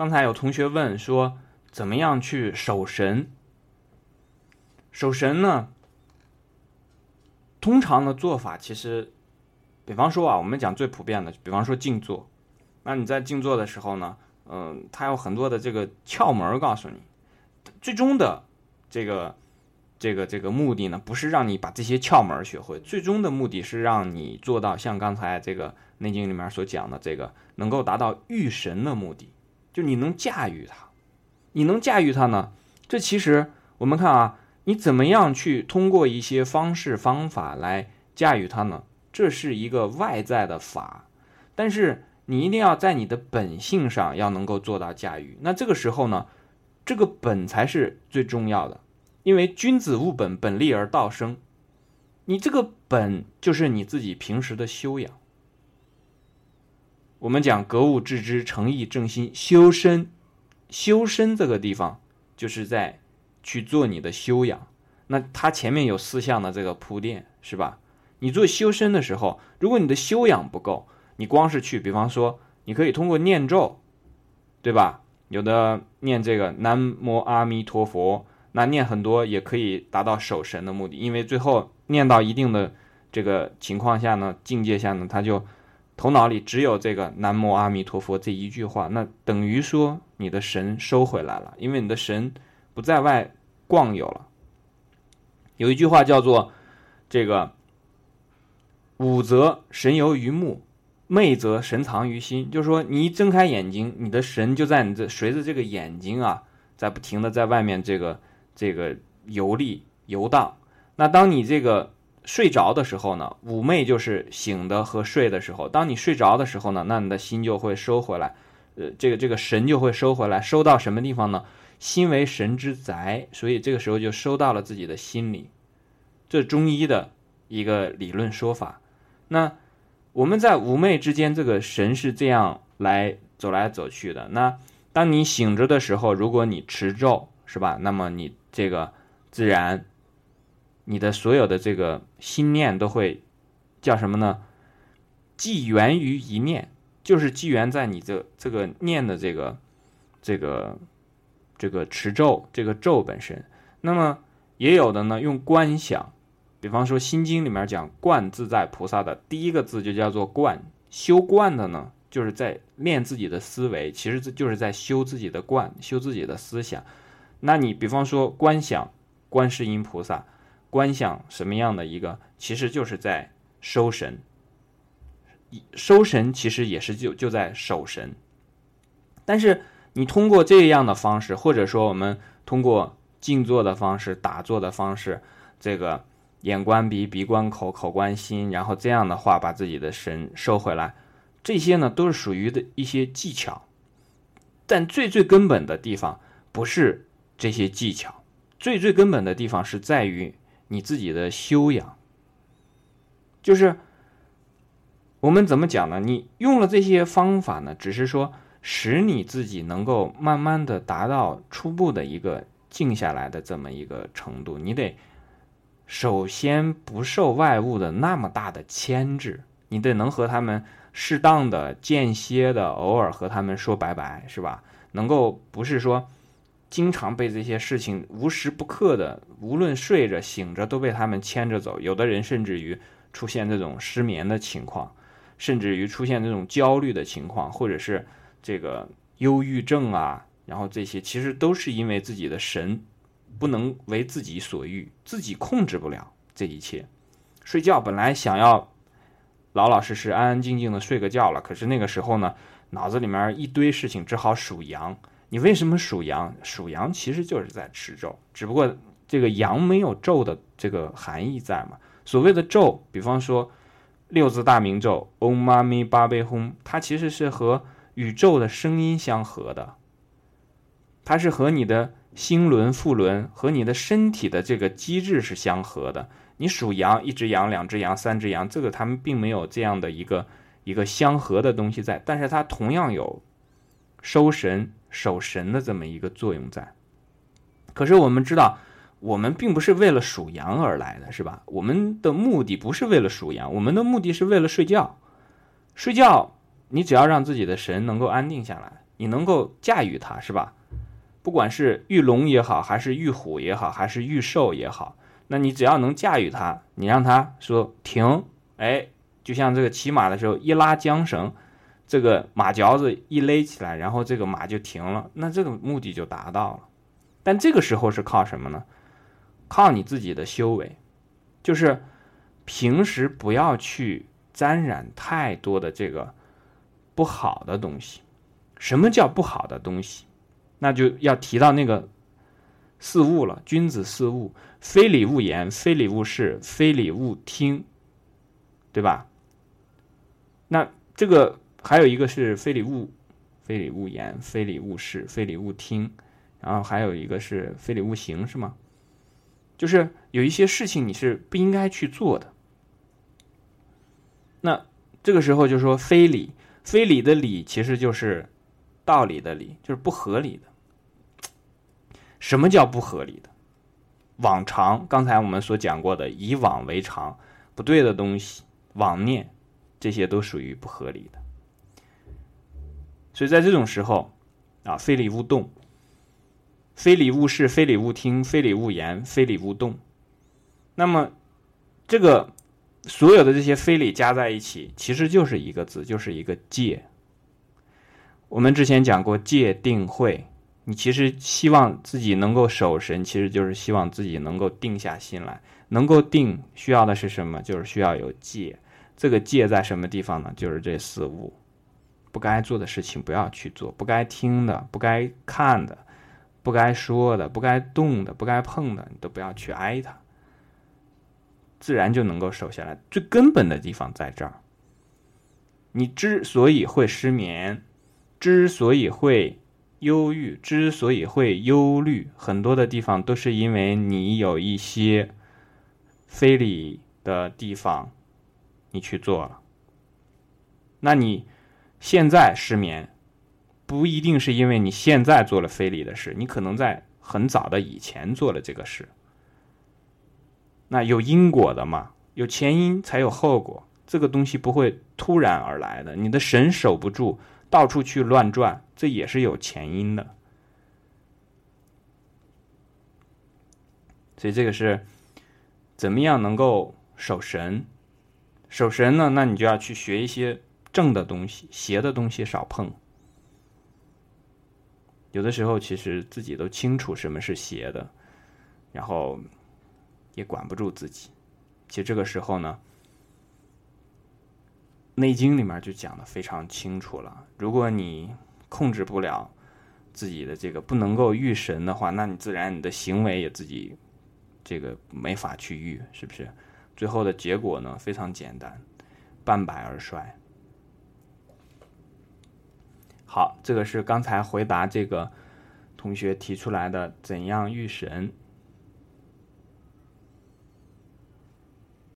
刚才有同学问说，怎么样去守神？守神呢，通常的做法其实，比方说啊，我们讲最普遍的，比方说静坐。那你在静坐的时候呢，嗯，它有很多的这个窍门告诉你，最终的这个这个这个目的呢，不是让你把这些窍门学会，最终的目的是让你做到像刚才这个《内经》里面所讲的这个，能够达到御神的目的，你能驾驭它，你能驾驭它呢？这其实我们看啊。你怎么样去通过一些方式方法来驾驭它呢？这是一个外在的法，但是你一定要在你的本性上要能够做到驾驭。那这个时候呢，这个本才是最重要的，因为君子务本，本立而道生。你这个本就是你自己平时的修养。我们讲格物致知、诚意正心、修身，修身这个地方就是在。去做你的修养，那它前面有四项的这个铺垫，是吧？你做修身的时候，如果你的修养不够，你光是去，比方说，你可以通过念咒，对吧？有的念这个南无阿弥陀佛，那念很多也可以达到守神的目的，因为最后念到一定的这个情况下呢，境界下呢，他就头脑里只有这个南无阿弥陀佛这一句话，那等于说你的神收回来了，因为你的神。不在外逛游了。有一句话叫做“这个武则神游于目，昧则神藏于心”，就是说你一睁开眼睛，你的神就在你这随着这个眼睛啊，在不停的在外面这个这个游历游荡。那当你这个睡着的时候呢，妩媚就是醒的和睡的时候。当你睡着的时候呢，那你的心就会收回来，呃，这个这个神就会收回来，收到什么地方呢？心为神之宅，所以这个时候就收到了自己的心里。这中医的一个理论说法。那我们在妩媚之间，这个神是这样来走来走去的。那当你醒着的时候，如果你持咒，是吧？那么你这个自然，你的所有的这个心念都会叫什么呢？寄源于一念，就是寄源在你这这个念的这个这个。这个持咒，这个咒本身，那么也有的呢，用观想，比方说《心经》里面讲“观自在菩萨”的第一个字就叫做“观”，修观的呢，就是在练自己的思维，其实这就是在修自己的观，修自己的思想。那你比方说观想观世音菩萨，观想什么样的一个，其实就是在收神，收神其实也是就就在守神，但是。你通过这样的方式，或者说我们通过静坐的方式、打坐的方式，这个眼观鼻，鼻观口，口观心，然后这样的话把自己的神收回来，这些呢都是属于的一些技巧。但最最根本的地方不是这些技巧，最最根本的地方是在于你自己的修养。就是我们怎么讲呢？你用了这些方法呢，只是说。使你自己能够慢慢的达到初步的一个静下来的这么一个程度，你得首先不受外物的那么大的牵制，你得能和他们适当的间歇的偶尔和他们说拜拜，是吧？能够不是说经常被这些事情无时不刻的，无论睡着醒着都被他们牵着走，有的人甚至于出现这种失眠的情况，甚至于出现这种焦虑的情况，或者是。这个忧郁症啊，然后这些其实都是因为自己的神不能为自己所欲，自己控制不了这一切。睡觉本来想要老老实实、安安静静的睡个觉了，可是那个时候呢，脑子里面一堆事情，只好数羊。你为什么属羊？属羊其实就是在持咒，只不过这个羊没有咒的这个含义在嘛。所谓的咒，比方说六字大明咒 Om Mani p a 它其实是和宇宙的声音相合的，它是和你的星轮、腹轮和你的身体的这个机制是相合的。你属羊，一只羊、两只羊、三只羊，这个他们并没有这样的一个一个相合的东西在，但是它同样有收神、守神的这么一个作用在。可是我们知道，我们并不是为了属羊而来的，是吧？我们的目的不是为了属羊，我们的目的是为了睡觉，睡觉。你只要让自己的神能够安定下来，你能够驾驭它，是吧？不管是御龙也好，还是御虎也好，还是御兽也好，那你只要能驾驭它，你让它说停，哎，就像这个骑马的时候一拉缰绳，这个马嚼子一勒起来，然后这个马就停了，那这个目的就达到了。但这个时候是靠什么呢？靠你自己的修为，就是平时不要去沾染太多的这个不好的东西。什么叫不好的东西？那就要提到那个四物了。君子四物：非礼勿言，非礼勿视，非礼勿听，对吧？那这个还有一个是非礼勿非礼勿言，非礼勿视，非礼勿听，然后还有一个是非礼勿行，是吗？就是有一些事情你是不应该去做的。那这个时候就说非礼，非礼的礼其实就是道理的理，就是不合理的。什么叫不合理的？往常刚才我们所讲过的以往为常，不对的东西，妄念，这些都属于不合理的。所以在这种时候，啊，非礼勿动，非礼勿视，非礼勿听，非礼勿言，非礼勿动。那么，这个所有的这些非礼加在一起，其实就是一个字，就是一个戒。我们之前讲过戒定慧。你其实希望自己能够守神，其实就是希望自己能够定下心来。能够定，需要的是什么？就是需要有戒。这个戒在什么地方呢？就是这四物，不该做的事情不要去做，不该听的、不该看的、不该说的、不该动的、不该碰的，你都不要去挨它，自然就能够守下来。最根本的地方在这儿。你之所以会失眠，之所以会。忧郁之所以会忧虑，很多的地方都是因为你有一些非礼的地方，你去做了。那你现在失眠，不一定是因为你现在做了非礼的事，你可能在很早的以前做了这个事。那有因果的嘛？有前因才有后果，这个东西不会突然而来的，你的神守不住。到处去乱转，这也是有前因的。所以这个是怎么样能够守神？守神呢？那你就要去学一些正的东西，邪的东西少碰。有的时候其实自己都清楚什么是邪的，然后也管不住自己。其实这个时候呢。《内经》里面就讲的非常清楚了。如果你控制不了自己的这个不能够御神的话，那你自然你的行为也自己这个没法去御，是不是？最后的结果呢非常简单，半百而衰。好，这个是刚才回答这个同学提出来的怎样御神。